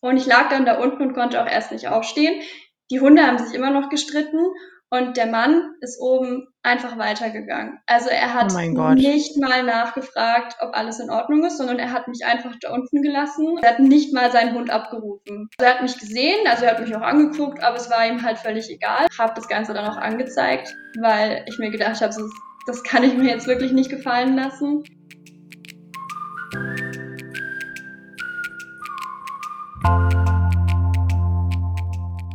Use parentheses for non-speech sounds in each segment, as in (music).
Und ich lag dann da unten und konnte auch erst nicht aufstehen. Die Hunde haben sich immer noch gestritten und der Mann ist oben einfach weitergegangen. Also er hat Oh nicht mal nachgefragt, ob alles in Ordnung ist, sondern er hat mich einfach da unten gelassen. Er hat nicht mal seinen Hund abgerufen. Also er hat mich gesehen, also er hat mich auch angeguckt, aber es war ihm halt völlig egal. Ich habe das Ganze dann auch angezeigt, weil ich mir gedacht habe, das, das kann ich mir jetzt wirklich nicht gefallen lassen.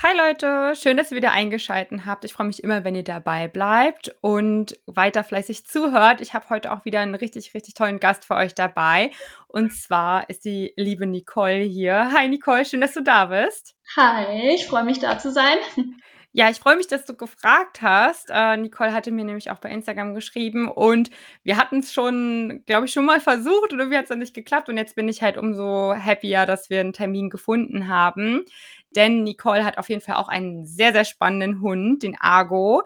Hi Leute, schön, dass ihr wieder eingeschaltet habt. Ich freue mich immer, wenn ihr dabei bleibt und weiter fleißig zuhört. Ich habe heute auch wieder einen richtig, richtig tollen Gast für euch dabei. Und zwar ist die liebe Nicole hier. Hi Nicole, schön, dass du da bist. Hi, ich freue mich da zu sein. (laughs) Ja, ich freue mich, dass du gefragt hast. Äh, Nicole hatte mir nämlich auch bei Instagram geschrieben und wir hatten es schon, glaube ich, schon mal versucht und irgendwie hat es dann nicht geklappt und jetzt bin ich halt umso happier, dass wir einen Termin gefunden haben. Denn Nicole hat auf jeden Fall auch einen sehr, sehr spannenden Hund, den Argo.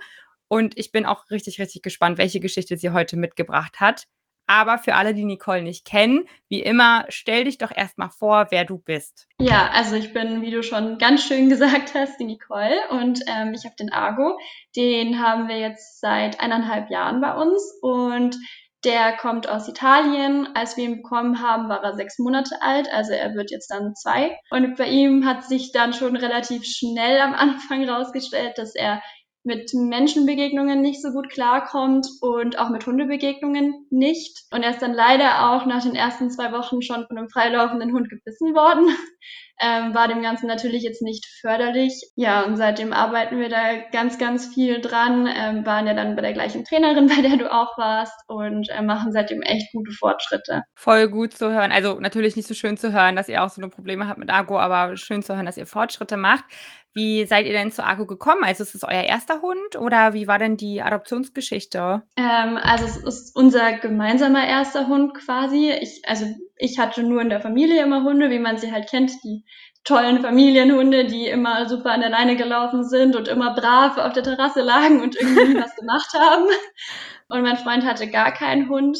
Und ich bin auch richtig, richtig gespannt, welche Geschichte sie heute mitgebracht hat. Aber für alle, die Nicole nicht kennen, wie immer, stell dich doch erstmal vor, wer du bist. Ja, also ich bin, wie du schon ganz schön (laughs) gesagt hast, die Nicole und ähm, ich habe den Argo. Den haben wir jetzt seit eineinhalb Jahren bei uns und der kommt aus Italien. Als wir ihn bekommen haben, war er sechs Monate alt, also er wird jetzt dann zwei. Und bei ihm hat sich dann schon relativ schnell am (laughs) Anfang rausgestellt, dass er mit Menschenbegegnungen nicht so gut klarkommt und auch mit Hundebegegnungen nicht. Und er ist dann leider auch nach den ersten zwei Wochen schon von einem freilaufenden Hund gebissen worden. (laughs) Ähm, war dem Ganzen natürlich jetzt nicht förderlich. Ja, und seitdem arbeiten wir da ganz, ganz viel dran. Ähm, waren ja dann bei der gleichen Trainerin, (laughs) bei der du auch warst und äh, machen seitdem echt gute Fortschritte. Voll gut zu hören. Also natürlich nicht so schön zu hören, dass ihr auch so eine Probleme habt mit Argo, aber schön zu hören, dass ihr Fortschritte macht. Wie seid ihr denn zu Argo gekommen? Also ist es euer erster Hund oder wie war denn die Adoptionsgeschichte? Ähm, also es ist unser gemeinsamer erster Hund quasi. Ich, also ich hatte nur in der Familie immer Hunde, wie man sie halt kennt, die tollen Familienhunde, die immer super an der Leine gelaufen sind und immer brav auf der Terrasse lagen und irgendwie (laughs) was gemacht haben. Und mein Freund hatte gar keinen Hund.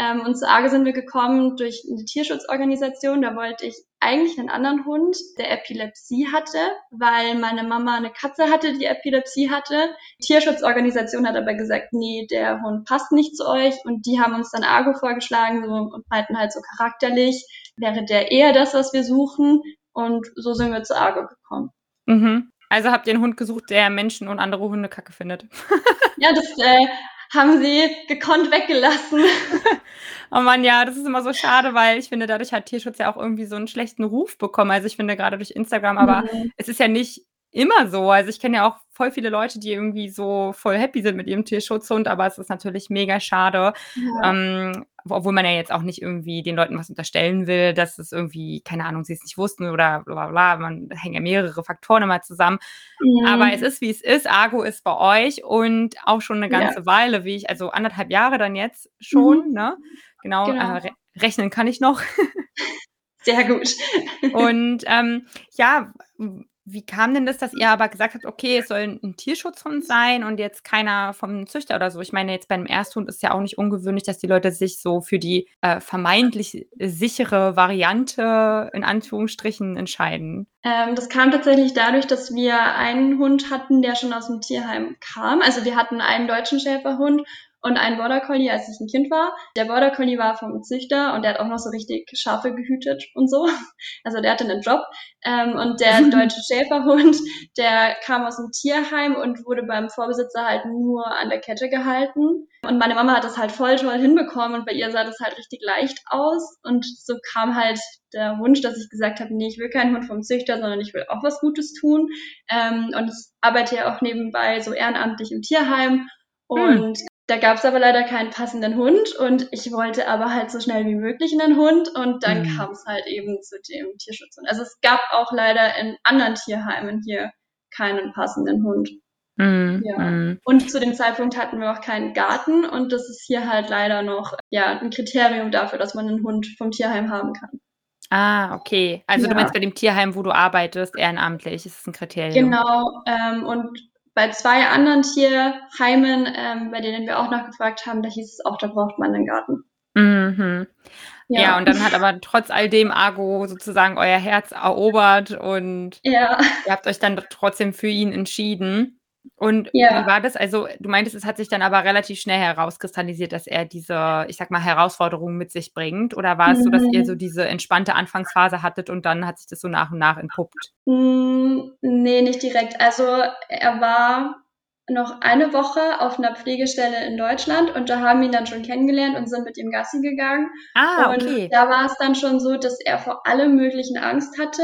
Ähm, und zu Arge sind wir gekommen durch eine Tierschutzorganisation. Da wollte ich eigentlich einen anderen Hund, der Epilepsie hatte, weil meine Mama eine Katze hatte, die Epilepsie hatte. Die Tierschutzorganisation hat aber gesagt, nee, der Hund passt nicht zu euch. Und die haben uns dann Argo vorgeschlagen so, und meinten halt so charakterlich, wäre der eher das, was wir suchen. Und so sind wir zu Argo gekommen. Mhm. Also habt ihr einen Hund gesucht, der Menschen und andere Hunde kacke findet? (laughs) ja, das äh, haben sie gekonnt weggelassen. (laughs) oh Mann, ja, das ist immer so schade, weil ich finde, dadurch hat Tierschutz ja auch irgendwie so einen schlechten Ruf bekommen. Also ich finde gerade durch Instagram, aber mhm. es ist ja nicht immer so. Also ich kenne ja auch voll viele Leute, die irgendwie so voll happy sind mit ihrem Tierschutzhund, aber es ist natürlich mega schade. Ja. Ähm, obwohl man ja jetzt auch nicht irgendwie den Leuten was unterstellen will, dass es irgendwie, keine Ahnung, sie es nicht wussten oder bla bla bla. Man hängt ja mehrere Faktoren immer zusammen. Mhm. Aber es ist, wie es ist. Argo ist bei euch und auch schon eine ganze ja. Weile, wie ich, also anderthalb Jahre dann jetzt schon, mhm. ne? Genau, genau. Äh, rechnen kann ich noch. Sehr gut. (laughs) und ähm, ja, wie kam denn das, dass ihr aber gesagt habt, okay, es soll ein Tierschutzhund sein und jetzt keiner vom Züchter oder so? Ich meine, jetzt beim Ersthund ist ja auch nicht ungewöhnlich, dass die Leute sich so für die äh, vermeintlich sichere Variante in Anführungsstrichen entscheiden. Ähm, das kam tatsächlich dadurch, dass wir einen Hund hatten, der schon aus dem Tierheim kam. Also wir hatten einen deutschen Schäferhund und einen Border Collie, als ich ein Kind war. Der Border Collie war vom Züchter und der hat auch noch so richtig Schafe gehütet und so. (laughs) Also der hatte einen Job. Ähm, und der (laughs) deutsche Schäferhund, der kam aus dem Tierheim und wurde beim Vorbesitzer halt nur an der Kette gehalten. Und meine Mama hat das halt voll toll hinbekommen und bei ihr sah das halt richtig leicht aus. Und so kam halt der Wunsch, dass ich gesagt habe, nee, ich will keinen Hund vom Züchter, sondern ich will auch was Gutes tun. Ähm, und ich arbeite ja auch nebenbei so ehrenamtlich im Tierheim. Hm. Und. Da gab es aber leider keinen passenden Hund und ich wollte aber halt so schnell wie möglich einen Hund und dann mhm. kam es halt eben zu dem Tierschutzhund. Also es gab auch leider in anderen Tierheimen hier keinen passenden Hund. Mm, ja. Mm. Und zu dem Zeitpunkt hatten wir auch keinen Garten und das ist hier halt leider noch ja ein Kriterium dafür, dass man einen Hund vom Tierheim haben kann. Ah, okay. Also ja. du meinst bei dem Tierheim, wo du arbeitest, ehrenamtlich, ist es ein Kriterium? Genau. Ähm, und bei zwei anderen Tierheimen, ähm, bei denen wir auch nachgefragt haben, da hieß es auch, da braucht man einen Garten. Mhm. Ja. ja. und dann hat aber trotz all dem Argo sozusagen euer Herz erobert und ja. ihr habt euch dann trotzdem für ihn entschieden. Und ja. wie war das? Also, du meintest, es hat sich dann aber relativ schnell herauskristallisiert, dass er diese, ich sag mal, Herausforderungen mit sich bringt. Oder war es so, dass ihr so mhm. diese entspannte Anfangsphase hattet und dann hat sich das so nach und nach entpuppt? Mm, nee, nicht direkt. Also, er war noch eine Woche auf einer Pflegestelle in Deutschland und da haben wir ihn dann schon kennengelernt und sind mit ihm Gassi gegangen. Ah, okay. Und da war es dann schon so, dass er vor allem möglichen Angst hatte.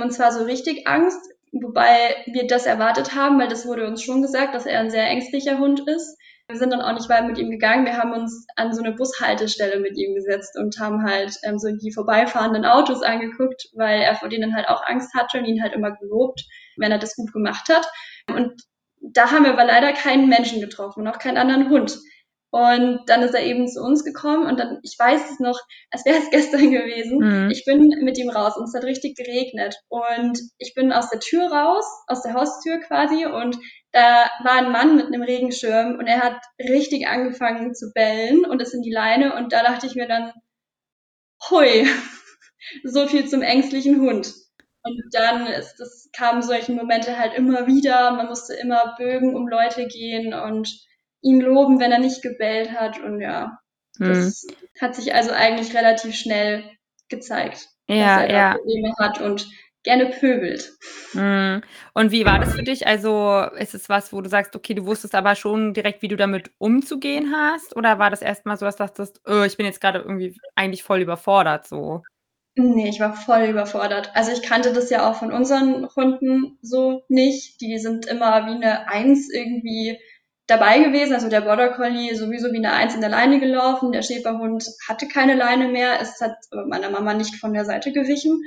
Und zwar so richtig Angst, wobei wir das erwartet haben, weil das wurde uns schon gesagt, dass er ein sehr ängstlicher Hund ist. Wir sind dann auch nicht weit mit ihm gegangen. Wir haben uns an so eine Bushaltestelle mit ihm gesetzt und haben halt ähm, so die vorbeifahrenden Autos angeguckt, weil er vor denen halt auch Angst hatte und ihn halt immer gelobt, wenn er das gut gemacht hat. Und da haben wir aber leider keinen Menschen getroffen und auch keinen anderen Hund. Und dann ist er eben zu uns gekommen und dann, ich weiß es noch, als wäre es (laughs) gestern gewesen. Mhm. Ich bin mit ihm raus und es hat richtig geregnet. Und ich bin aus der Tür raus, aus der Haustür quasi, und da war ein Mann mit einem Regenschirm und er hat richtig angefangen zu bellen und ist in die Leine und da dachte ich mir dann, hui, (laughs) so viel zum ängstlichen Hund. Und dann ist das, kamen solche Momente halt immer wieder. Man musste immer Bögen um Leute gehen und ihn loben, wenn er nicht gebellt hat. Und ja, hm. das hat sich also eigentlich relativ schnell gezeigt, ja, dass er ja. Probleme hat und gerne pöbelt. Hm. Und wie war das für dich? Also ist es was, wo du sagst, okay, du wusstest aber schon direkt, wie du damit umzugehen hast? Oder war das erstmal so, dass du dachtest, oh, ich bin jetzt gerade irgendwie eigentlich voll überfordert so? Nee, ich war voll überfordert. Also ich kannte das ja auch von unseren Hunden so nicht. Die sind immer wie eine Eins irgendwie dabei gewesen. Also der Border Collie sowieso wie eine Eins in der Leine gelaufen. Der Schäferhund hatte keine Leine mehr. Es hat meiner Mama nicht von der Seite gewichen.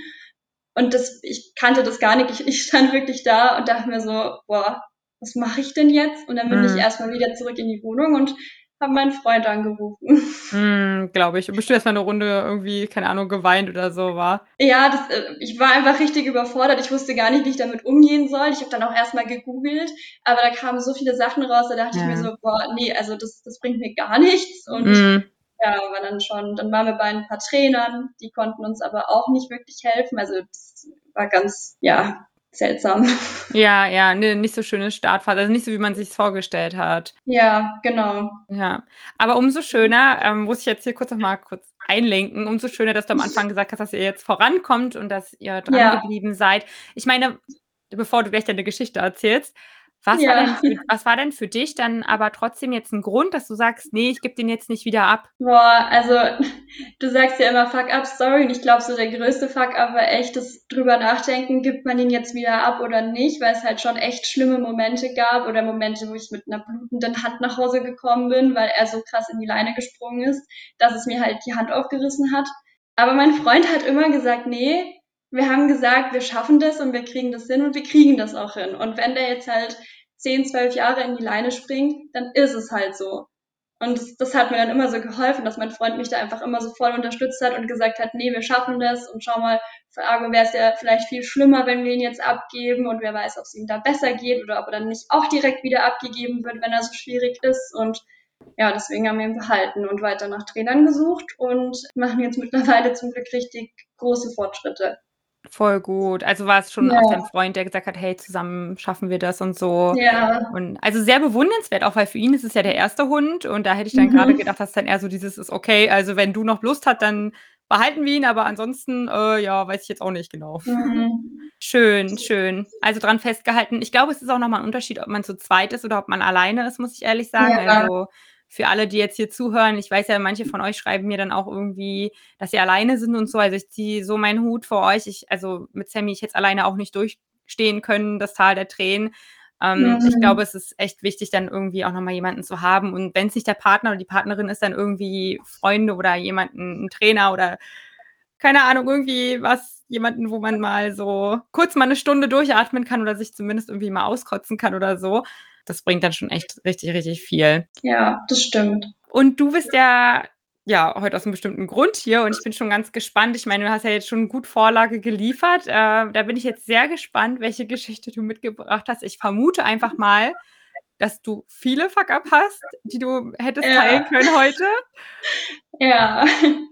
Und das, ich kannte das gar nicht. Ich, ich stand wirklich da und dachte mir so, boah, was mache ich denn jetzt? Und dann bin mhm. ich erstmal wieder zurück in die Wohnung und habe meinen Freund angerufen. (laughs) Mm, Glaube ich. Und bestimmt erst mal eine Runde irgendwie, keine Ahnung, geweint oder so, war? Ja, das, äh, ich war einfach richtig überfordert. Ich wusste gar nicht, wie ich damit umgehen soll. Ich habe dann auch erstmal gegoogelt, aber da kamen so viele Sachen raus, da dachte ja. ich mir so, boah, nee, also das, das bringt mir gar nichts. Und mm. ja, war dann schon, dann waren wir bei ein paar Trainern, die konnten uns aber auch nicht wirklich helfen. Also das war ganz, ja, seltsam. (laughs) Ja, ja, ne, nicht so schöne Startphase, also nicht so, wie man sich vorgestellt hat. Ja, genau. Ja, aber umso schöner, ähm, muss ich jetzt hier kurz noch mal kurz einlenken, umso schöner, dass du am Anfang gesagt hast, dass ihr jetzt vorankommt und dass ihr dran ja. geblieben seid. Ich meine, bevor du gleich deine Geschichte erzählst, was, ja. war denn für, was war denn für dich dann aber trotzdem jetzt ein Grund, dass du sagst, nee, ich gebe den jetzt nicht wieder ab? Boah, also du sagst ja immer Fuck-up-Story und ich glaube, so der größte Fuck-up war echt das drüber nachdenken, gibt man ihn jetzt wieder ab oder nicht, weil es halt schon echt schlimme Momente gab oder Momente, wo ich mit einer blutenden Hand nach Hause gekommen bin, weil er so krass in die Leine gesprungen ist, dass es mir halt die Hand aufgerissen hat. Aber mein Freund hat immer gesagt, nee, wir haben gesagt, wir schaffen das und wir kriegen das hin und wir kriegen das auch hin. Und wenn der jetzt halt 10, 12 Jahre in die Leine springt, dann ist es halt so. Und das, das, hat mir dann immer so geholfen, dass mein Freund mich da einfach immer so voll unterstützt hat und gesagt hat, nee, wir schaffen das und schau mal, für Argo wäre es ja vielleicht viel schlimmer, wenn wir ihn jetzt abgeben und wer weiß, ob es ihm da besser geht oder ob er dann nicht auch direkt wieder abgegeben wird, wenn er so schwierig ist und ja, deswegen haben wir ihn behalten und weiter nach Trainern gesucht und machen jetzt mittlerweile zum Glück richtig große Fortschritte. Voll gut. Also war es schon ja. auch dein Freund, der gesagt hat, hey, zusammen schaffen wir das und so. Ja. Und also sehr bewundernswert, auch weil für ihn ist es ja der erste Hund und da hätte ich dann mhm. gerade gedacht, dass dann eher so dieses ist okay, also wenn du noch Lust hast, dann behalten wir ihn, aber ansonsten, äh, ja, weiß ich jetzt auch nicht genau. Mhm. Schön, schön. Also dran festgehalten. Ich glaube, es ist auch nochmal ein Unterschied, ob man zu zweit ist oder ob man alleine ist, muss ich ehrlich sagen. Ja. Also für alle, die jetzt hier zuhören, ich weiß ja, manche von euch schreiben mir dann auch irgendwie, dass sie alleine sind und so. Also ich ziehe so meinen Hut vor euch. Ich, also mit Sammy, ich jetzt alleine auch nicht durchstehen können, das Tal der Tränen. Ähm, mhm. Ich glaube, es ist echt wichtig, dann irgendwie auch nochmal jemanden zu haben. Und wenn es nicht der Partner oder die Partnerin ist, dann irgendwie Freunde oder jemanden, ein Trainer oder keine Ahnung, irgendwie was, jemanden, wo man mal so kurz mal eine Stunde durchatmen kann oder sich zumindest irgendwie mal auskotzen kann oder so. Das bringt dann schon echt richtig, richtig viel. Ja, das stimmt. Und du bist ja ja, heute aus einem bestimmten Grund hier und ich bin schon ganz gespannt. Ich meine, du hast ja jetzt schon gut Vorlage geliefert. Äh, da bin ich jetzt sehr gespannt, welche Geschichte du mitgebracht hast. Ich vermute einfach mal, dass du viele Fuck-up hast, die du hättest ja. teilen können heute. (laughs) Ja.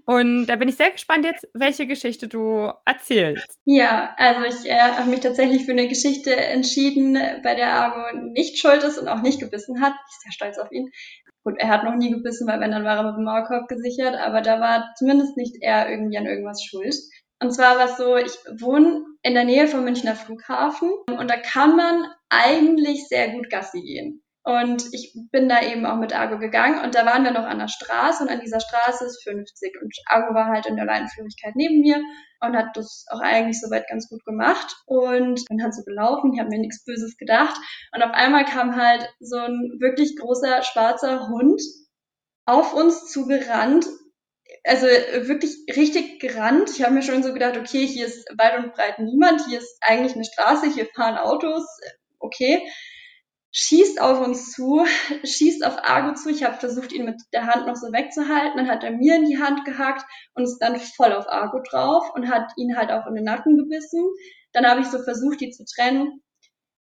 Und da bin ich sehr gespannt jetzt, welche Geschichte du erzählst. Ja, also ich äh, habe mich tatsächlich für eine Geschichte entschieden, bei der Argo nicht schuld ist und auch nicht gebissen hat. Ich bin sehr stolz auf ihn. Gut, er hat noch nie gebissen, weil wenn, dann war er mit dem Maulkorb gesichert, aber da war zumindest nicht er irgendwie an irgendwas schuld. Und zwar war es so, ich wohne in der Nähe vom Münchner Flughafen und da kann man eigentlich sehr gut Gassi gehen. Und ich bin da eben auch mit Argo gegangen und da waren wir noch an der Straße und an dieser Straße ist 50 und Argo war halt in der Leinenführigkeit neben mir und hat das auch eigentlich soweit ganz gut gemacht und bin halt so gelaufen, ich habe mir nichts Böses gedacht und auf einmal kam halt so ein wirklich großer schwarzer Hund auf uns zugerannt also wirklich richtig gerannt. Ich habe mir schon so gedacht, okay, hier ist weit und breit niemand, hier ist eigentlich eine Straße, hier fahren Autos, okay schießt auf uns zu, (laughs) schießt auf Argo zu. Ich habe versucht, ihn mit der Hand noch so wegzuhalten. Dann hat er mir in die Hand gehackt und ist dann voll auf Argo drauf und hat ihn halt auch in den Nacken gebissen. Dann habe ich so versucht, die zu trennen.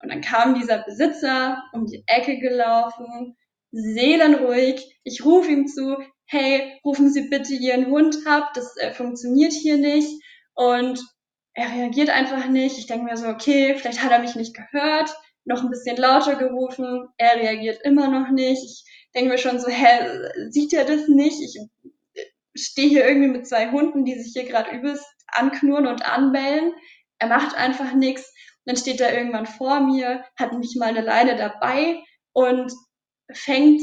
Und dann kam dieser Besitzer um die Ecke gelaufen, seelenruhig. Ich rufe ihm zu, hey, rufen Sie bitte Ihren Hund ab, das äh, funktioniert hier nicht. Und er reagiert einfach nicht. Ich denke mir so, okay, vielleicht hat er mich nicht gehört noch ein bisschen lauter gerufen. Er reagiert immer noch nicht. Ich denke mir schon so, hä, sieht er das nicht? Ich stehe hier irgendwie mit zwei Hunden, die sich hier gerade übelst anknurren und anbellen. Er macht einfach nichts. Dann steht er irgendwann vor mir, hat nicht mal eine Leine dabei und fängt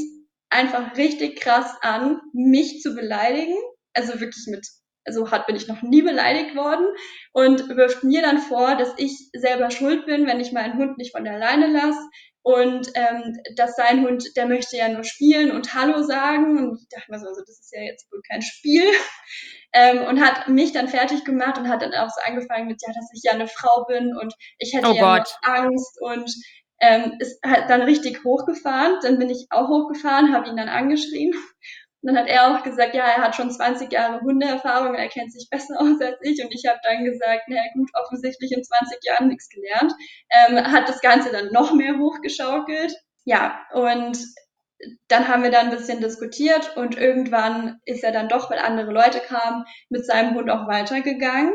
einfach richtig krass an, mich zu beleidigen. Also wirklich mit so hart bin ich noch nie beleidigt worden. Und wirft mir dann vor, dass ich selber schuld bin, wenn ich meinen Hund nicht von der Leine lasse und ähm, dass sein Hund, der möchte ja nur spielen und Hallo sagen. Und ich dachte mir so, also das ist ja jetzt wohl kein Spiel. (laughs) Ähm, und hat mich dann fertig gemacht und hat dann auch so angefangen mit, ja, dass ich ja eine Frau bin und ich hätte oh ja Angst. Und ähm, ist halt dann richtig hochgefahren, dann bin ich auch hochgefahren, habe ihn dann angeschrien und dann hat er auch gesagt, ja, er hat schon 20 Jahre Hundeerfahrung, er kennt sich besser (laughs) aus als ich. Und ich habe dann gesagt, na gut, offensichtlich in 20 Jahren nichts gelernt. Ähm, hat das Ganze dann noch mehr hochgeschaukelt. Ja, und dann haben wir dann ein bisschen diskutiert und irgendwann ist er dann doch, weil andere Leute kamen, mit seinem Hund auch weitergegangen.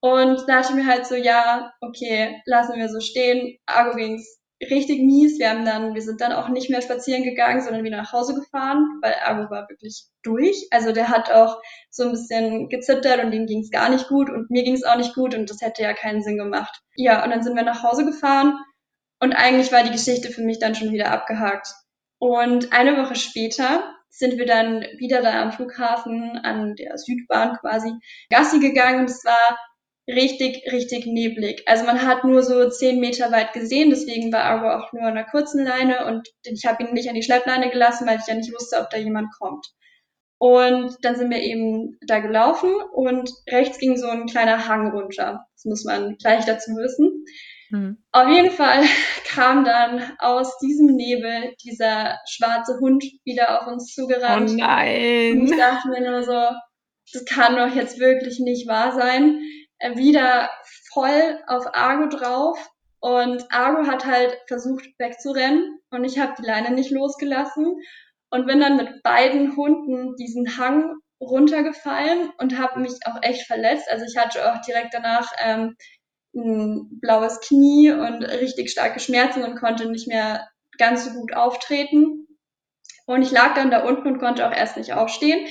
Und da ich mir halt so, ja, okay, lassen wir so stehen. Argo ging's richtig mies. Wir haben dann, wir sind dann auch nicht mehr spazieren gegangen, sondern wieder nach Hause gefahren, weil Argo war wirklich durch. Also der hat auch so ein bisschen gezittert und ihm ging es gar nicht gut und mir ging es auch nicht gut und das hätte ja keinen Sinn gemacht. Ja, und dann sind wir nach Hause gefahren und eigentlich war die Geschichte für mich dann schon wieder abgehakt. Und eine Woche später sind wir dann wieder da am Flughafen an der Südbahn quasi Gassi gegangen und es war richtig, richtig neblig. Also man hat nur so zehn Meter weit gesehen, deswegen war Argo auch nur an einer kurzen Leine und ich habe ihn nicht an die Schleppleine gelassen, weil ich ja nicht wusste, ob da jemand kommt. Und dann sind wir eben da gelaufen und rechts ging so ein kleiner Hang runter. Das muss man gleich dazu wissen. Mhm. Auf jeden Fall (laughs) kam dann aus diesem Nebel dieser schwarze Hund wieder auf uns zugerannt. Oh nein! Und ich dachte mir nur so, das kann doch jetzt wirklich nicht wahr sein wieder voll auf Argo drauf und Argo hat halt versucht wegzurennen und ich habe die Leine nicht losgelassen und bin dann mit beiden Hunden diesen Hang runtergefallen und habe mich auch echt verletzt. Also ich hatte auch direkt danach ähm, ein blaues Knie und richtig starke Schmerzen und konnte nicht mehr ganz so gut auftreten. Und ich lag dann da unten und konnte auch erst nicht aufstehen.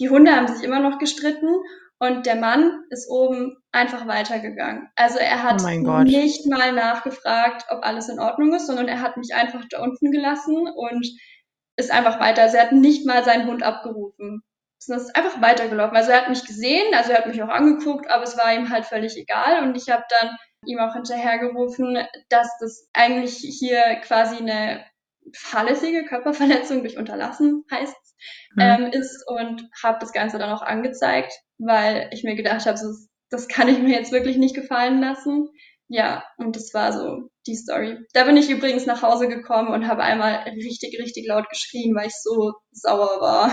Die Hunde haben sich immer noch gestritten und der Mann ist oben einfach weitergegangen. Also er hat oh nicht mal nachgefragt, ob alles in Ordnung ist, sondern er hat mich einfach da unten gelassen und ist einfach weiter. Also er hat nicht mal seinen Hund abgerufen. Sondern ist einfach weitergelaufen. Also er hat mich gesehen, also er hat mich auch angeguckt, aber es war ihm halt völlig egal. Und ich habe dann ihm auch hinterhergerufen, dass das eigentlich hier quasi eine fahrlässige Körperverletzung durch Unterlassen heißt, mhm. ähm, ist und habe das Ganze dann auch angezeigt weil ich mir gedacht habe, so, das kann ich mir jetzt wirklich nicht gefallen lassen. Ja, und das war so die Story. Da bin ich übrigens nach Hause gekommen und habe einmal richtig, richtig laut geschrien, weil ich so sauer war.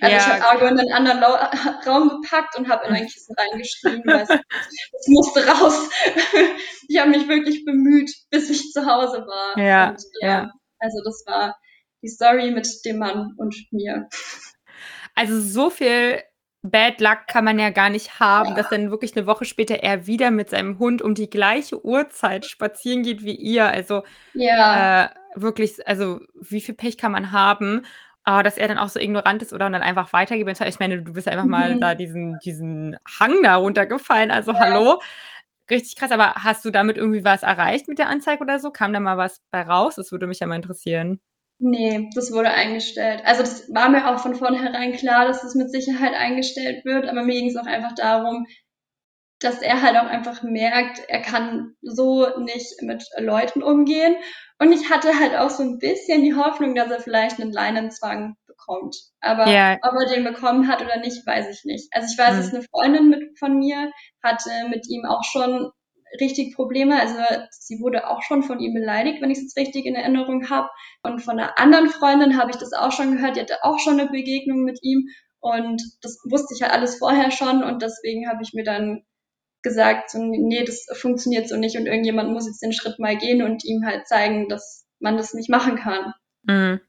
Also ja. ich habe Argo in einen anderen Lau (laughs) Raum gepackt und habe in mein Kissen reingeschrien, weil es, es musste raus. (laughs) ich habe mich wirklich bemüht, bis ich zu Hause war. Ja, und, ja, ja. Also das war die Story mit dem Mann und mir. Also so viel Bad Luck kann man ja gar nicht haben, ja. dass dann wirklich eine Woche später er wieder mit seinem Hund um die gleiche Uhrzeit spazieren geht wie ihr. Also ja. äh, wirklich, also wie viel Pech kann man haben? Aber dass er dann auch so ignorant ist oder dann einfach weitergeht. Ich meine, du bist einfach mhm. mal da diesen, diesen Hang da runtergefallen. Also ja. hallo. Richtig krass, aber hast du damit irgendwie was erreicht mit der Anzeige oder so? Kam da mal was bei raus? Das würde mich ja mal interessieren. Nee, das wurde eingestellt. Also das war mir auch von vornherein klar, dass das mit Sicherheit eingestellt wird, aber mir ging es auch einfach darum, dass er halt auch einfach merkt, er kann so nicht mit Leuten umgehen. Und ich hatte halt auch so ein bisschen die Hoffnung, dass er vielleicht einen Leinenzwang bekommt. Aber yeah. ob er den bekommen hat oder nicht, weiß ich nicht. Also ich weiß, hm. dass eine Freundin mit, von mir hatte mit ihm auch schon richtig Probleme. Also sie wurde auch schon von ihm beleidigt, wenn ich es jetzt richtig in Erinnerung habe. Und von einer anderen Freundin habe ich das auch schon gehört. Die hatte auch schon eine Begegnung mit ihm. Und das wusste ich halt alles vorher schon. Und deswegen habe ich mir dann gesagt, so, nee, das funktioniert so nicht. Und irgendjemand muss jetzt den Schritt mal gehen und ihm halt zeigen, dass man das nicht machen kann. Mhm.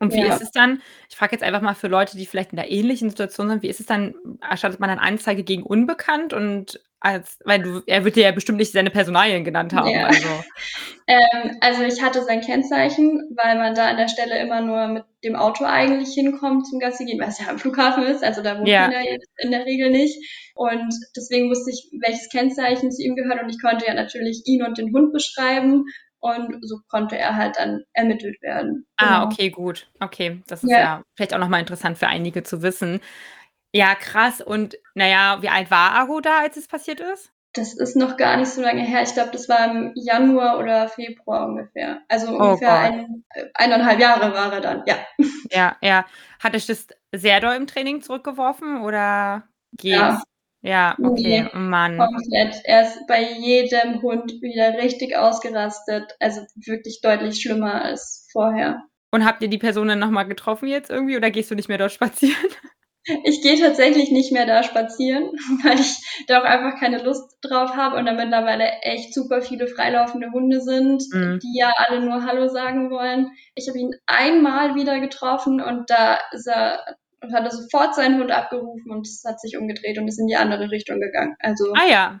Und wie ja. ist es dann? Ich frage jetzt einfach mal für Leute, die vielleicht in der ähnlichen Situation sind, wie ist es dann? Erstattet man dann Anzeige gegen Unbekannt und als, weil du, er wird dir ja bestimmt nicht seine Personalien genannt haben. Ja. Also. (laughs) ähm, also ich hatte sein Kennzeichen, weil man da an der Stelle immer nur mit dem Auto eigentlich hinkommt zum Gassi gehen, weil es ja am Flughafen ist, also da wohnt ja. man ja in der Regel nicht. Und deswegen wusste ich, welches Kennzeichen zu ihm gehört und ich konnte ja natürlich ihn und den Hund beschreiben und so konnte er halt dann ermittelt werden. Ah, genau. okay, gut. Okay, das ist ja, ja vielleicht auch nochmal interessant für einige zu wissen. Ja, krass. Und naja, wie alt war Ago da, als es passiert ist? Das ist noch gar nicht so lange her. Ich glaube, das war im Januar oder Februar ungefähr. Also oh ungefähr ein, eineinhalb Jahre war er dann, ja. Ja, ja. Hat dich das sehr doll im Training zurückgeworfen oder geht's? Ja. Ja, okay, oh Mann. Komplett. Er ist bei jedem Hund wieder richtig ausgerastet. Also wirklich deutlich schlimmer als vorher. Und habt ihr die Person dann nochmal getroffen jetzt irgendwie oder gehst du nicht mehr dort (laughs) spazieren? Ich gehe tatsächlich nicht mehr da spazieren, (laughs) weil ich da auch einfach keine Lust drauf habe und da mittlerweile echt super viele freilaufende Hunde sind, mhm. die ja alle nur Hallo sagen wollen. Ich habe ihn einmal wieder getroffen und da ist er und hat er sofort seinen Hund abgerufen und es hat sich umgedreht und ist in die andere Richtung gegangen. Also ah ja,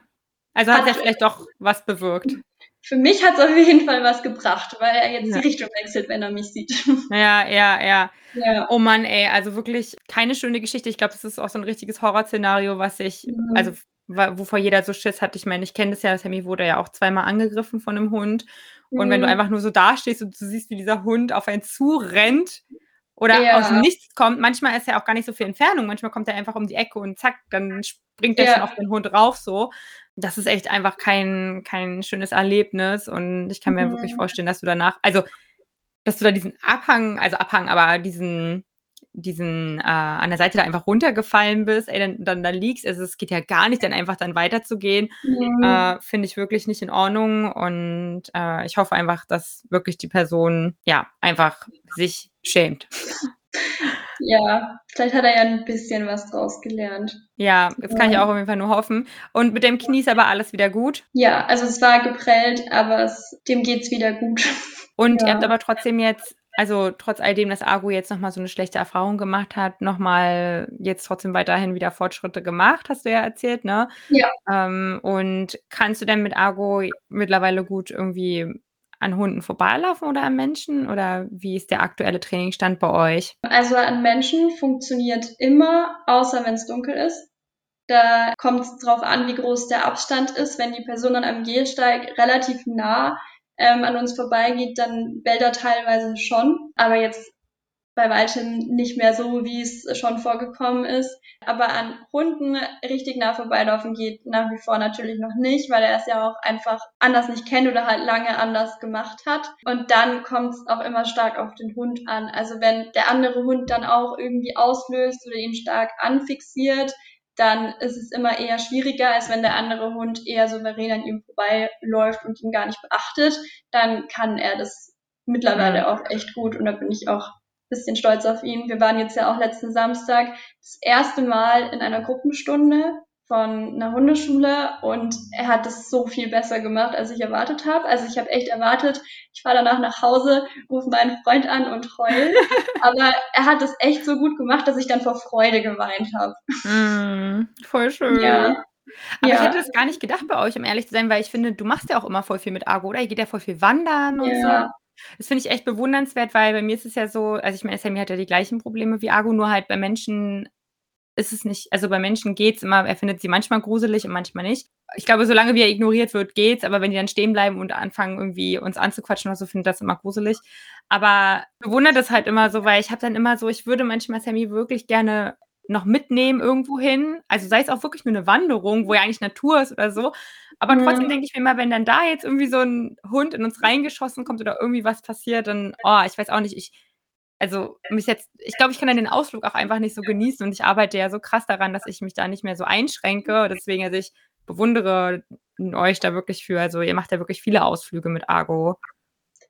also hat, hat er vielleicht doch was bewirkt. Für mich hat es auf jeden Fall was gebracht, weil er jetzt ja. die Richtung wechselt, wenn er mich sieht. (laughs) Ja, ja, ja, ja. Oh Mann, ey, also wirklich keine schöne Geschichte. Ich glaube, das ist auch so ein richtiges Horrorszenario, was ich, mhm. also wovor jeder so Schiss hat. Ich meine, ich kenne das ja, Sammy wurde ja auch zweimal angegriffen von einem Hund. Und mhm. wenn du mhm. einfach nur so dastehst und du siehst, wie dieser Hund auf einen zurennt oder ja. aus dem Nichts kommt, manchmal ist er auch gar nicht so viel Entfernung. Manchmal kommt er einfach um die Ecke und zack, dann springt er ja. schon auf den Hund rauf so das ist echt einfach kein, kein schönes Erlebnis. Und ich kann mir mhm. wirklich vorstellen, dass du danach, also, dass du da diesen Abhang, also Abhang, aber diesen, diesen äh, an der Seite da einfach runtergefallen bist, ey, dann, dann da liegst. Also es geht ja gar nicht, dann einfach dann weiterzugehen. Mhm. Äh, Finde ich wirklich nicht in Ordnung. Und äh, ich hoffe einfach, dass wirklich die Person ja einfach sich schämt. Ja, vielleicht hat er ja ein bisschen was draus gelernt. Ja, das kann ich auch auf jeden Fall nur hoffen. Und mit dem Knie ist aber alles wieder gut? Ja, also es war geprellt, aber es, dem es wieder gut. Und ja. ihr habt aber trotzdem jetzt, also trotz all dem, dass Argo jetzt nochmal so eine schlechte Erfahrung gemacht hat, nochmal jetzt trotzdem weiterhin wieder Fortschritte gemacht, hast du ja erzählt, ne? Ja. Ähm, und kannst du denn mit Argo mittlerweile gut irgendwie an Hunden vorbeilaufen oder an Menschen? Oder wie ist der aktuelle Trainingsstand bei euch? Also an Menschen funktioniert immer, außer wenn es dunkel ist. Da kommt es darauf an, wie groß der Abstand ist. Wenn die Person an einem Gehsteig relativ nah ähm, an uns vorbeigeht, dann bellt er teilweise schon. Aber jetzt bei weitem nicht mehr so, wie es schon vorgekommen ist. Aber an Hunden richtig nah vorbeilaufen geht nach wie vor natürlich noch nicht, weil er es ja auch einfach anders nicht kennt oder halt lange anders gemacht hat. Und dann kommt es auch immer stark auf den Hund an. Also wenn der andere Hund dann auch irgendwie auslöst oder ihn stark anfixiert, dann ist es immer eher schwieriger, als wenn der andere Hund eher souverän an ihm vorbeiläuft und ihn gar nicht beachtet. Dann kann er das mittlerweile auch echt gut und da bin ich auch bisschen stolz auf ihn. Wir waren jetzt ja auch letzten Samstag das erste Mal in einer Gruppenstunde von einer Hundeschule und er hat es so viel besser gemacht, als ich erwartet habe. Also ich habe echt erwartet, ich fahre danach nach Hause, rufe meinen Freund an und heule. (laughs) Aber er hat es echt so gut gemacht, dass ich dann vor Freude geweint habe. Mm, voll schön. Ja. Aber ja. ich hätte das gar nicht gedacht bei euch, um ehrlich zu sein, weil ich finde, du machst ja auch immer voll viel mit Argo, oder? Ihr geht ja voll viel wandern und ja. so. Das finde ich echt bewundernswert, weil bei mir ist es ja so, also ich meine, Sammy hat ja die gleichen Probleme wie Argo, nur halt bei Menschen ist es nicht, also bei Menschen geht es immer, er findet sie manchmal gruselig und manchmal nicht. Ich glaube, solange wie er ignoriert wird, geht's, aber wenn die dann stehen bleiben und anfangen, irgendwie uns anzuquatschen oder so, findet das immer gruselig. Aber bewundert das halt immer so, weil ich habe dann immer so, ich würde manchmal Sammy wirklich gerne noch mitnehmen irgendwo hin. Also sei es auch wirklich nur eine Wanderung, wo ja eigentlich Natur ist oder so. Aber mhm. trotzdem denke ich mir immer, wenn dann da jetzt irgendwie so ein Hund in uns reingeschossen kommt oder irgendwie was passiert, dann, oh, ich weiß auch nicht, ich, also mich jetzt, ich glaube, ich kann dann den Ausflug auch einfach nicht so genießen und ich arbeite ja so krass daran, dass ich mich da nicht mehr so einschränke. Deswegen, also ich bewundere euch da wirklich für. Also ihr macht ja wirklich viele Ausflüge mit Argo.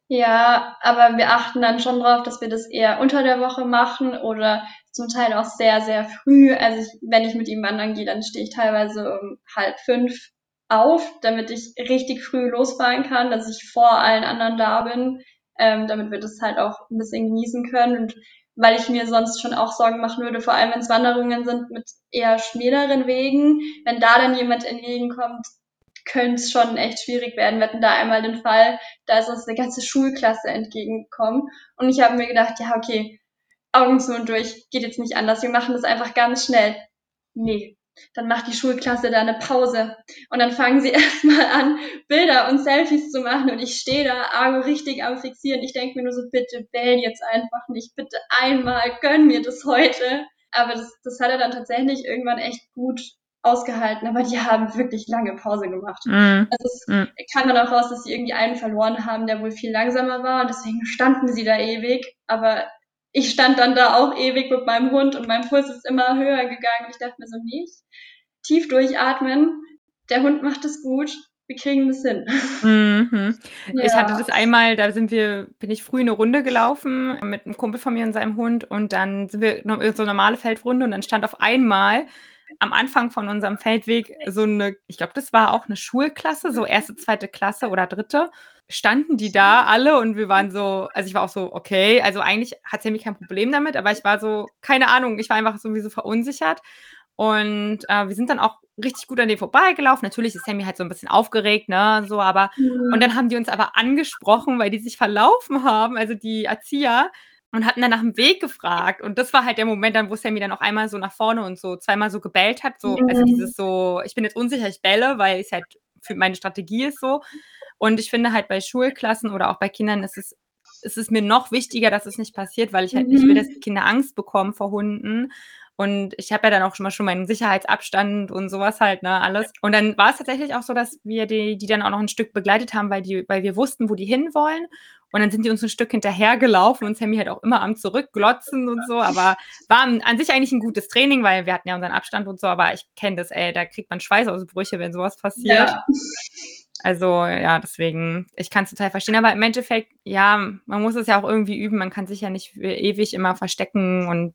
Ja, aber wir achten dann schon drauf, dass wir das eher unter der Woche machen oder zum Teil auch sehr, sehr früh. Also ich, wenn ich mit ihm wandern gehe, dann stehe ich teilweise um halb fünf auf, damit ich richtig früh losfahren kann, dass ich vor allen anderen da bin ähm, damit wir das halt auch ein bisschen genießen können. Und weil ich mir sonst schon auch Sorgen machen würde, vor allem wenn es Wanderungen sind mit eher schmäleren Wegen, wenn da dann jemand entgegenkommt, könnte es schon echt schwierig werden. Wir hatten da einmal den Fall, da ist uns eine ganze Schulklasse entgegengekommen und ich habe mir gedacht, ja, okay, Augen zu und durch, geht jetzt nicht anders, wir machen das einfach ganz schnell. Nee, dann macht die Schulklasse da eine Pause und dann fangen sie (laughs) erstmal an, Bilder und Selfies zu machen und ich stehe da Argo richtig am Fixieren. Ich denke mir nur so, bitte bell jetzt einfach nicht, bitte einmal, gönn mir das heute. Aber das, das hat er dann tatsächlich irgendwann echt gut ausgehalten, aber die haben wirklich lange Pause gemacht. Mm. Also es mm. kam dann auch raus, dass sie irgendwie einen verloren haben, der wohl viel langsamer war und deswegen standen sie da ewig, aber ich stand dann da auch ewig mit meinem Hund und mein Puls ist immer höher gegangen. Ich dachte mir so, nicht tief durchatmen. Der Hund macht es gut. Wir kriegen das hin. Mhm. Ja. (laughs) Ich hatte das einmal, da sind wir, bin ich früh eine Runde gelaufen mit einem Kumpel von mir und seinem Hund und dann sind wir so eine normale Feldrunde und dann stand auf einmal am Anfang von unserem Feldweg so eine, ich glaube, das war auch eine Schulklasse, so erste, zweite Klasse oder dritte standen die da alle und wir waren so, also ich war auch so, okay, also eigentlich hat Sammy kein Problem damit, aber ich war so, keine Ahnung, ich war einfach sowieso verunsichert. Und äh, wir sind dann auch richtig gut an denen vorbeigelaufen. Natürlich ist Sammy halt so ein bisschen aufgeregt, ne, so, aber, mhm. und dann haben die uns aber angesprochen, weil die sich verlaufen haben, also die Erzieher, und hatten dann nach dem Weg gefragt. Und das war halt der Moment dann, wo Sammy dann auch einmal so nach vorne und so zweimal so gebellt hat, so, also mhm. also dieses so, ich bin jetzt unsicher, ich bälle, weil es halt für meine Strategie ist so. Und ich finde halt bei Schulklassen oder auch bei Kindern ist es, ist es mir noch wichtiger, dass es nicht passiert, weil ich halt mhm. nicht will, dass die Kinder Angst bekommen vor Hunden. Und ich habe ja dann auch schon mal schon meinen Sicherheitsabstand und sowas halt, ne, alles. Und dann war es tatsächlich auch so, dass wir die, die dann auch noch ein Stück begleitet haben, weil, die, weil wir wussten, wo die hinwollen. Und dann sind die uns ein Stück hinterhergelaufen und Sammy halt auch immer am Zurückglotzen und so. Aber war an sich eigentlich ein gutes Training, weil wir hatten ja unseren Abstand und so. Aber ich kenne das, ey, da kriegt man Schweißausbrüche, wenn sowas passiert. Ja. Also ja, deswegen, ich kann es total verstehen. Aber im Endeffekt, ja, man muss es ja auch irgendwie üben. Man kann sich ja nicht ewig immer verstecken und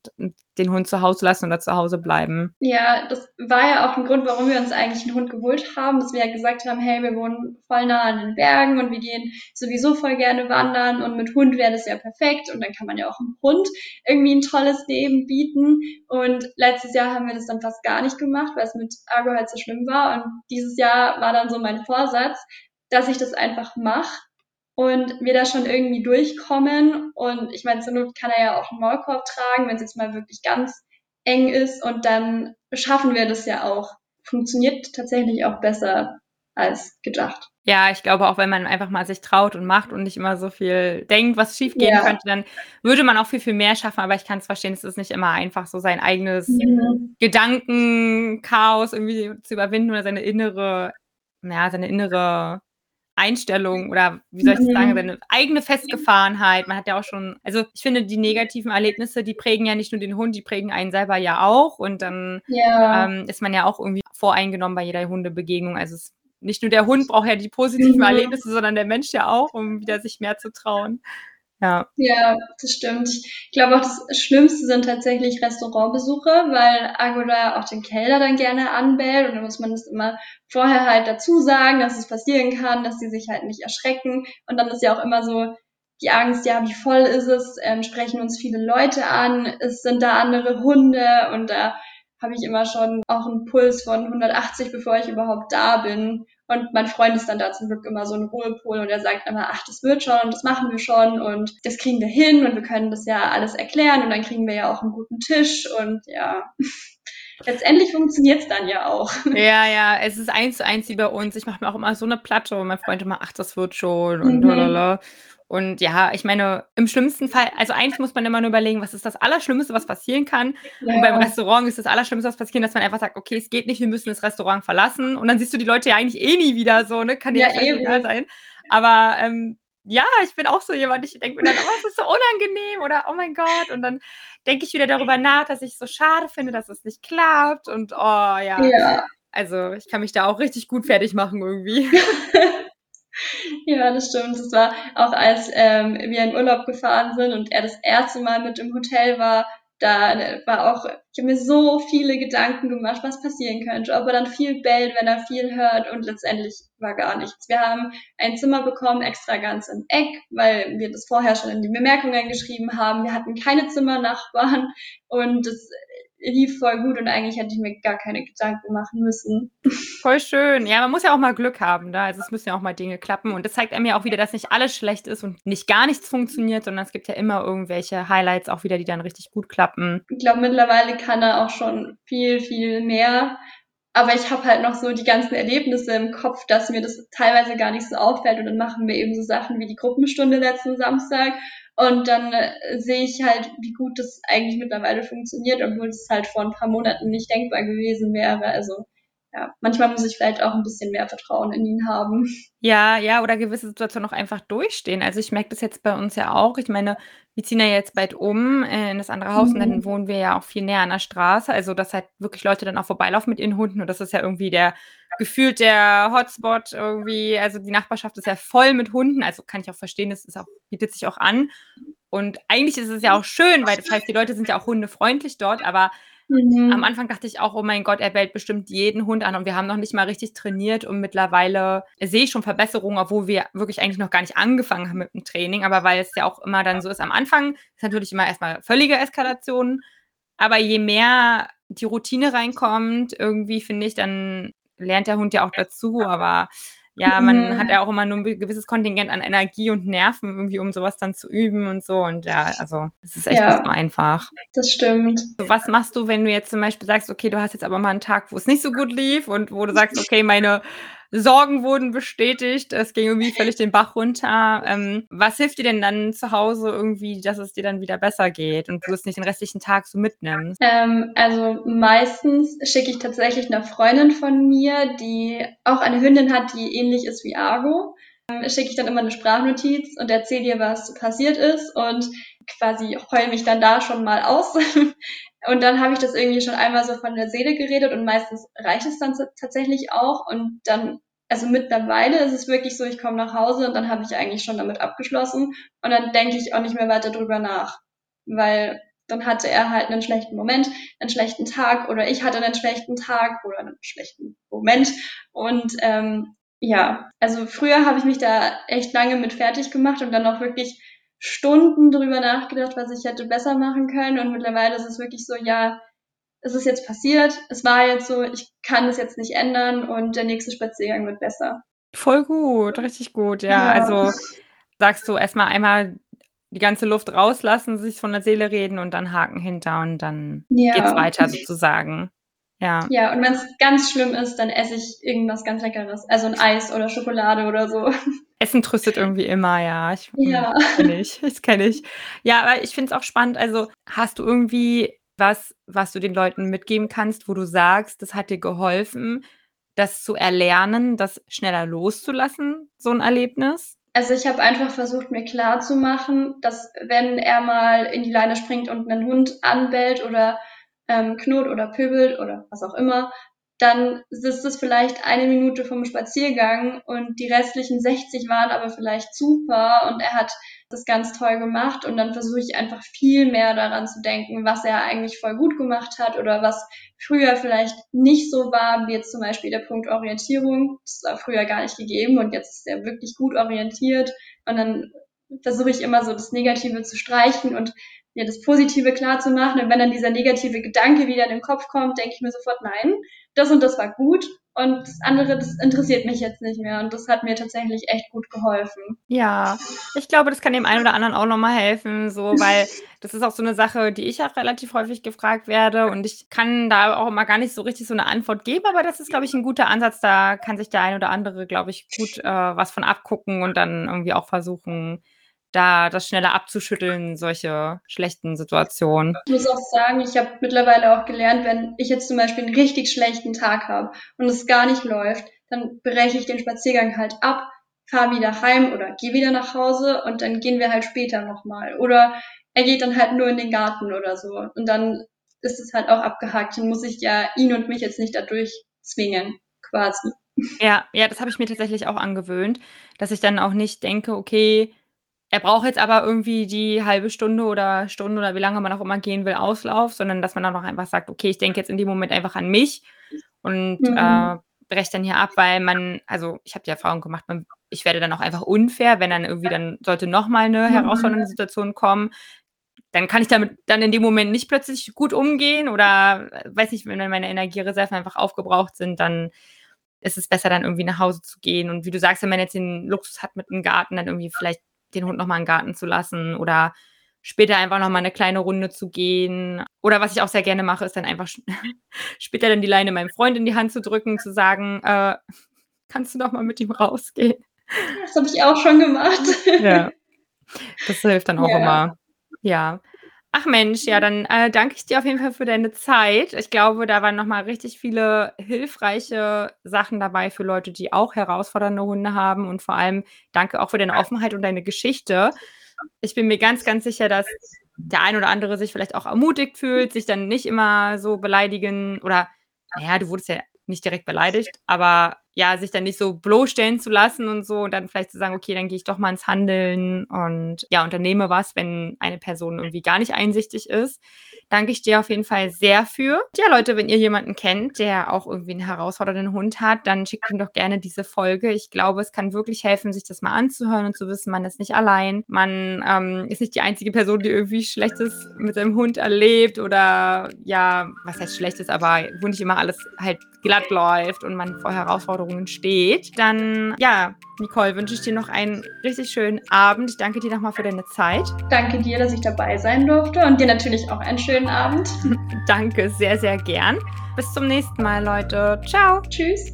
den Hund zu Hause lassen oder zu Hause bleiben. Ja, das war ja auch ein Grund, warum wir uns eigentlich einen Hund geholt haben, dass wir ja gesagt haben, hey, wir wohnen voll nah an den Bergen und wir gehen sowieso voll gerne wandern und mit Hund wäre das ja perfekt und dann kann man ja auch einem Hund irgendwie ein tolles Leben bieten. Und letztes Jahr haben wir das dann fast gar nicht gemacht, weil es mit Argo halt so schlimm war. Und dieses Jahr war dann so mein Vorsatz, dass ich das einfach mache und wir da schon irgendwie durchkommen. Und ich meine, zur Not kann er ja auch einen Maulkorb tragen, wenn es jetzt mal wirklich ganz eng ist. Und dann schaffen wir das ja auch. Funktioniert tatsächlich auch besser als gedacht. Ja, ich glaube auch, wenn man einfach mal sich traut und macht und nicht immer so viel denkt, was schiefgehen ja. könnte, dann würde man auch viel, viel mehr schaffen. Aber ich kann es verstehen, es ist nicht immer einfach, so sein eigenes mhm. Gedankenchaos irgendwie zu überwinden oder seine innere, ja, seine innere Einstellung oder wie soll ich das sagen, mhm. seine eigene Festgefahrenheit. Man hat ja auch schon, also ich finde, die negativen Erlebnisse, die prägen ja nicht nur den Hund, die prägen einen selber ja auch. Und dann ja. ähm, ist man ja auch irgendwie voreingenommen bei jeder Hundebegegnung. Also es, nicht nur der Hund braucht ja die positiven mhm. Erlebnisse, sondern der Mensch ja auch, um wieder sich mehr zu trauen. Ja. ja, das stimmt. Ich glaube auch, das Schlimmste sind tatsächlich Restaurantbesuche, weil Agoda auch den Kellner dann gerne anbellt und dann muss man das immer vorher halt dazu sagen, dass es passieren kann, dass sie sich halt nicht erschrecken. Und dann ist ja auch immer so die Angst, ja, wie voll ist es, ähm, sprechen uns viele Leute an, es sind da andere Hunde und da habe ich immer schon auch einen Puls von 180, bevor ich überhaupt da bin. Und mein Freund ist dann da zum Glück immer so ein Ruhepol und er sagt immer, ach, das wird schon, das machen wir schon und das kriegen wir hin und wir können das ja alles erklären und dann kriegen wir ja auch einen guten Tisch und ja. (laughs) Letztendlich funktioniert es dann ja auch. (laughs) Ja, ja, es ist eins zu eins wie bei uns. Ich mache mir auch immer so eine Platte und mein Freund immer, ach, das wird schon und mhm. Lalala. Und ja, ich meine, im schlimmsten Fall, also eigentlich muss man immer nur überlegen, was ist das Allerschlimmste, was passieren kann. Ja. Und beim Restaurant ist das Allerschlimmste, was passieren, dass man einfach sagt, okay, es geht nicht, wir müssen das Restaurant verlassen. Und dann siehst du die Leute ja eigentlich eh nie wieder so, ne? Kann ja, ja egal sein. Aber ähm, ja, ich bin auch so jemand, ich denke mir dann, oh, es ist so unangenehm oder oh mein Gott. Und dann denke ich wieder darüber nach, dass ich es so schade finde, dass es nicht klappt. Und oh ja. ja. Also ich kann mich da auch richtig gut fertig machen irgendwie. (laughs) (laughs) Ja, das stimmt. Das war auch, als ähm, wir in Urlaub gefahren sind und er das erste Mal mit im Hotel war, da war auch, ich habe mir so viele Gedanken gemacht, was passieren könnte, ob er dann viel bellt, wenn er viel hört und letztendlich war gar nichts. Wir haben ein Zimmer bekommen, extra ganz im Eck, weil wir das vorher schon in die Bemerkungen geschrieben haben. Wir hatten keine Zimmernachbarn und das lief voll gut und eigentlich hätte ich mir gar keine Gedanken machen müssen. Voll schön. Ja, man muss ja auch mal Glück haben, da. Also es müssen ja auch mal Dinge klappen. Und das zeigt einem ja auch wieder, dass nicht alles schlecht ist und nicht gar nichts funktioniert, sondern es gibt ja immer irgendwelche Highlights auch wieder, die dann richtig gut klappen. Ich glaube, mittlerweile kann er auch schon viel, viel mehr. Aber ich habe halt noch so die ganzen Erlebnisse im Kopf, dass mir das teilweise gar nicht so auffällt. Und dann machen wir eben so Sachen wie die Gruppenstunde letzten Samstag und dann äh, sehe ich halt, wie gut das eigentlich mittlerweile funktioniert, obwohl es halt vor ein paar Monaten nicht denkbar gewesen wäre. Also ja, manchmal muss ich vielleicht auch ein bisschen mehr Vertrauen in ihn haben. Ja, ja, oder gewisse Situationen auch einfach durchstehen. Also ich merke das jetzt bei uns ja auch. Ich meine, wir ziehen ja jetzt bald um äh, in das andere Haus mhm. und dann mhm. wohnen wir ja auch viel näher an der Straße. Also dass halt wirklich Leute dann auch vorbeilaufen mit ihren Hunden und das ist ja irgendwie der gefühlt der Hotspot irgendwie. Also die Nachbarschaft ist ja voll mit Hunden. Also kann ich auch verstehen, das ist auch, bietet sich auch an. Und eigentlich ist es ja auch schön, weil das heißt, die Leute sind ja auch hundefreundlich dort, aber Mhm. Am Anfang dachte ich auch, oh mein Gott, er bellt bestimmt jeden Hund an und wir haben noch nicht mal richtig trainiert und mittlerweile sehe ich schon Verbesserungen, obwohl wir wirklich eigentlich noch gar nicht angefangen haben mit dem Training, aber weil es ja auch immer dann so ist am Anfang, ist natürlich immer erstmal völlige Eskalation, aber je mehr die Routine reinkommt, irgendwie finde ich, dann lernt der Hund ja auch dazu, aber ja, man mhm. hat ja auch immer nur ein gewisses Kontingent an Energie und Nerven irgendwie, um sowas dann zu üben und so. Und ja, also es ist echt ja, nicht so einfach. Das stimmt. Was machst du, wenn du jetzt zum Beispiel sagst, okay, du hast jetzt aber mal einen Tag, wo es nicht so gut lief und wo du sagst, okay, meine Sorgen wurden bestätigt, es ging irgendwie völlig den Bach runter. Ähm, was hilft dir denn dann zu Hause irgendwie, dass es dir dann wieder besser geht und du es nicht den restlichen Tag so mitnimmst? Ähm, also meistens schicke ich tatsächlich eine Freundin von mir, die auch eine Hündin hat, die ähnlich ist wie Argo. Ähm, schicke ich dann immer eine Sprachnotiz und erzähle ihr, was passiert ist und quasi heul mich dann da schon mal aus. (laughs) Und dann habe ich das irgendwie schon einmal so von der Seele geredet und meistens reicht es dann tatsächlich auch. Und dann, also mittlerweile ist es wirklich so, ich komme nach Hause und dann habe ich eigentlich schon damit abgeschlossen. Und dann denke ich auch nicht mehr weiter drüber nach. Weil dann hatte er halt einen schlechten Moment, einen schlechten Tag oder ich hatte einen schlechten Tag oder einen schlechten Moment. Und ähm, ja, also früher habe ich mich da echt lange mit fertig gemacht und dann auch wirklich Stunden drüber nachgedacht, was ich hätte besser machen können. Und mittlerweile ist es wirklich so, ja, es ist jetzt passiert, es war jetzt so, ich kann es jetzt nicht ändern und der nächste Spaziergang wird besser. Voll gut, richtig gut, ja. ja. Also sagst du erstmal einmal die ganze Luft rauslassen, sich von der Seele reden und dann Haken hinter und dann ja. geht's weiter sozusagen. Ja. Ja, und wenn es ganz schlimm ist, dann esse ich irgendwas ganz Leckeres. Also ein Eis oder Schokolade oder so. Essen tröstet irgendwie immer, ja. Ich, ja. Kenn ich, das kenne ich. Ja, aber ich finde es auch spannend. Also, hast du irgendwie was, was du den Leuten mitgeben kannst, wo du sagst, das hat dir geholfen, das zu erlernen, das schneller loszulassen, so ein Erlebnis? Also ich habe einfach versucht, mir klar zu machen, dass wenn er mal in die Leine springt und einen Hund anbellt oder ähm, knurrt oder pöbelt oder was auch immer, dann ist es vielleicht eine Minute vom Spaziergang und die restlichen 60 waren aber vielleicht super und er hat das ganz toll gemacht und dann versuche ich einfach viel mehr daran zu denken, was er eigentlich voll gut gemacht hat oder was früher vielleicht nicht so war, wie jetzt zum Beispiel der Punkt Orientierung. Das war früher gar nicht gegeben und jetzt ist er wirklich gut orientiert und dann versuche ich immer so das Negative zu streichen und mir das Positive klar zu machen. Und wenn dann dieser negative Gedanke wieder in den Kopf kommt, denke ich mir sofort, nein, das und das war gut und das andere, das interessiert mich jetzt nicht mehr. Und das hat mir tatsächlich echt gut geholfen. Ja, ich glaube, das kann dem einen oder anderen auch nochmal helfen, so, weil (laughs) das ist auch so eine Sache, die ich auch relativ häufig gefragt werde. Und ich kann da auch immer gar nicht so richtig so eine Antwort geben, aber das ist, glaube ich, ein guter Ansatz. Da kann sich der ein oder andere, glaube ich, gut äh, was von abgucken und dann irgendwie auch versuchen, da das schneller abzuschütteln, solche schlechten Situationen. Ich muss auch sagen, ich habe mittlerweile auch gelernt, wenn ich jetzt zum Beispiel einen richtig schlechten Tag habe und es gar nicht läuft, dann breche ich den Spaziergang halt ab, fahre wieder heim oder gehe wieder nach Hause und dann gehen wir halt später nochmal. Oder er geht dann halt nur in den Garten oder so. Und dann ist es halt auch abgehakt. Dann muss ich ja ihn und mich jetzt nicht dadurch zwingen, quasi. Ja, ja, das habe ich mir tatsächlich auch angewöhnt, dass ich dann auch nicht denke, okay, er braucht jetzt aber irgendwie die halbe Stunde oder Stunde oder wie lange man auch immer gehen will, Auslauf, sondern dass man dann auch einfach sagt, okay, ich denke jetzt in dem Moment einfach an mich und mhm. äh, breche dann hier ab, weil man, also ich habe die Erfahrung gemacht, man, ich werde dann auch einfach unfair, wenn dann irgendwie dann sollte nochmal eine mhm. herausfordernde Situation kommen, dann kann ich damit dann in dem Moment nicht plötzlich gut umgehen oder weiß nicht, wenn meine Energiereserven einfach aufgebraucht sind, dann ist es besser, dann irgendwie nach Hause zu gehen. Und wie du sagst, wenn man jetzt den Luxus hat mit einem Garten, dann irgendwie vielleicht den Hund nochmal in den Garten zu lassen oder später einfach nochmal eine kleine Runde zu gehen. Oder was ich auch sehr gerne mache, ist dann einfach (laughs) später dann die Leine meinem Freund in die Hand zu drücken, zu sagen, äh, (laughs) kannst du doch mal mit ihm rausgehen? Das habe ich auch schon gemacht. Ja. Das hilft dann auch ja. immer. Ja. Ach Mensch, ja, dann äh, danke ich dir auf jeden Fall für deine Zeit. Ich glaube, da waren nochmal richtig viele hilfreiche Sachen dabei für Leute, die auch herausfordernde Hunde haben. Und vor allem danke auch für deine Offenheit und deine Geschichte. Ich bin mir ganz, ganz sicher, dass der ein oder andere sich vielleicht auch ermutigt fühlt, sich dann nicht immer so beleidigen oder, naja, du wurdest ja nicht direkt beleidigt, aber ja, sich dann nicht so bloßstellen zu lassen und so und dann vielleicht zu sagen, okay, dann gehe ich doch mal ins Handeln und ja, unternehme was, wenn eine Person irgendwie gar nicht einsichtig ist. Danke ich dir auf jeden Fall sehr für. Ja, Leute, wenn ihr jemanden kennt, der auch irgendwie einen herausfordernden Hund hat, dann schickt ihm doch gerne diese Folge. Ich glaube, es kann wirklich helfen, sich das mal anzuhören und zu wissen, man ist nicht allein. Man ähm, ist nicht die einzige Person, die irgendwie Schlechtes mit seinem Hund erlebt oder ja, was heißt Schlechtes, aber wo nicht immer alles halt glatt läuft und man vor Herausforderungen Forderungen steht. Dann, ja, Nicole, wünsche ich dir noch einen richtig schönen Abend. Ich danke dir nochmal für deine Zeit. Danke dir, dass ich dabei sein durfte und dir natürlich auch einen schönen Abend. (laughs) danke, sehr, sehr gern. Bis zum nächsten Mal, Leute. Ciao. Tschüss.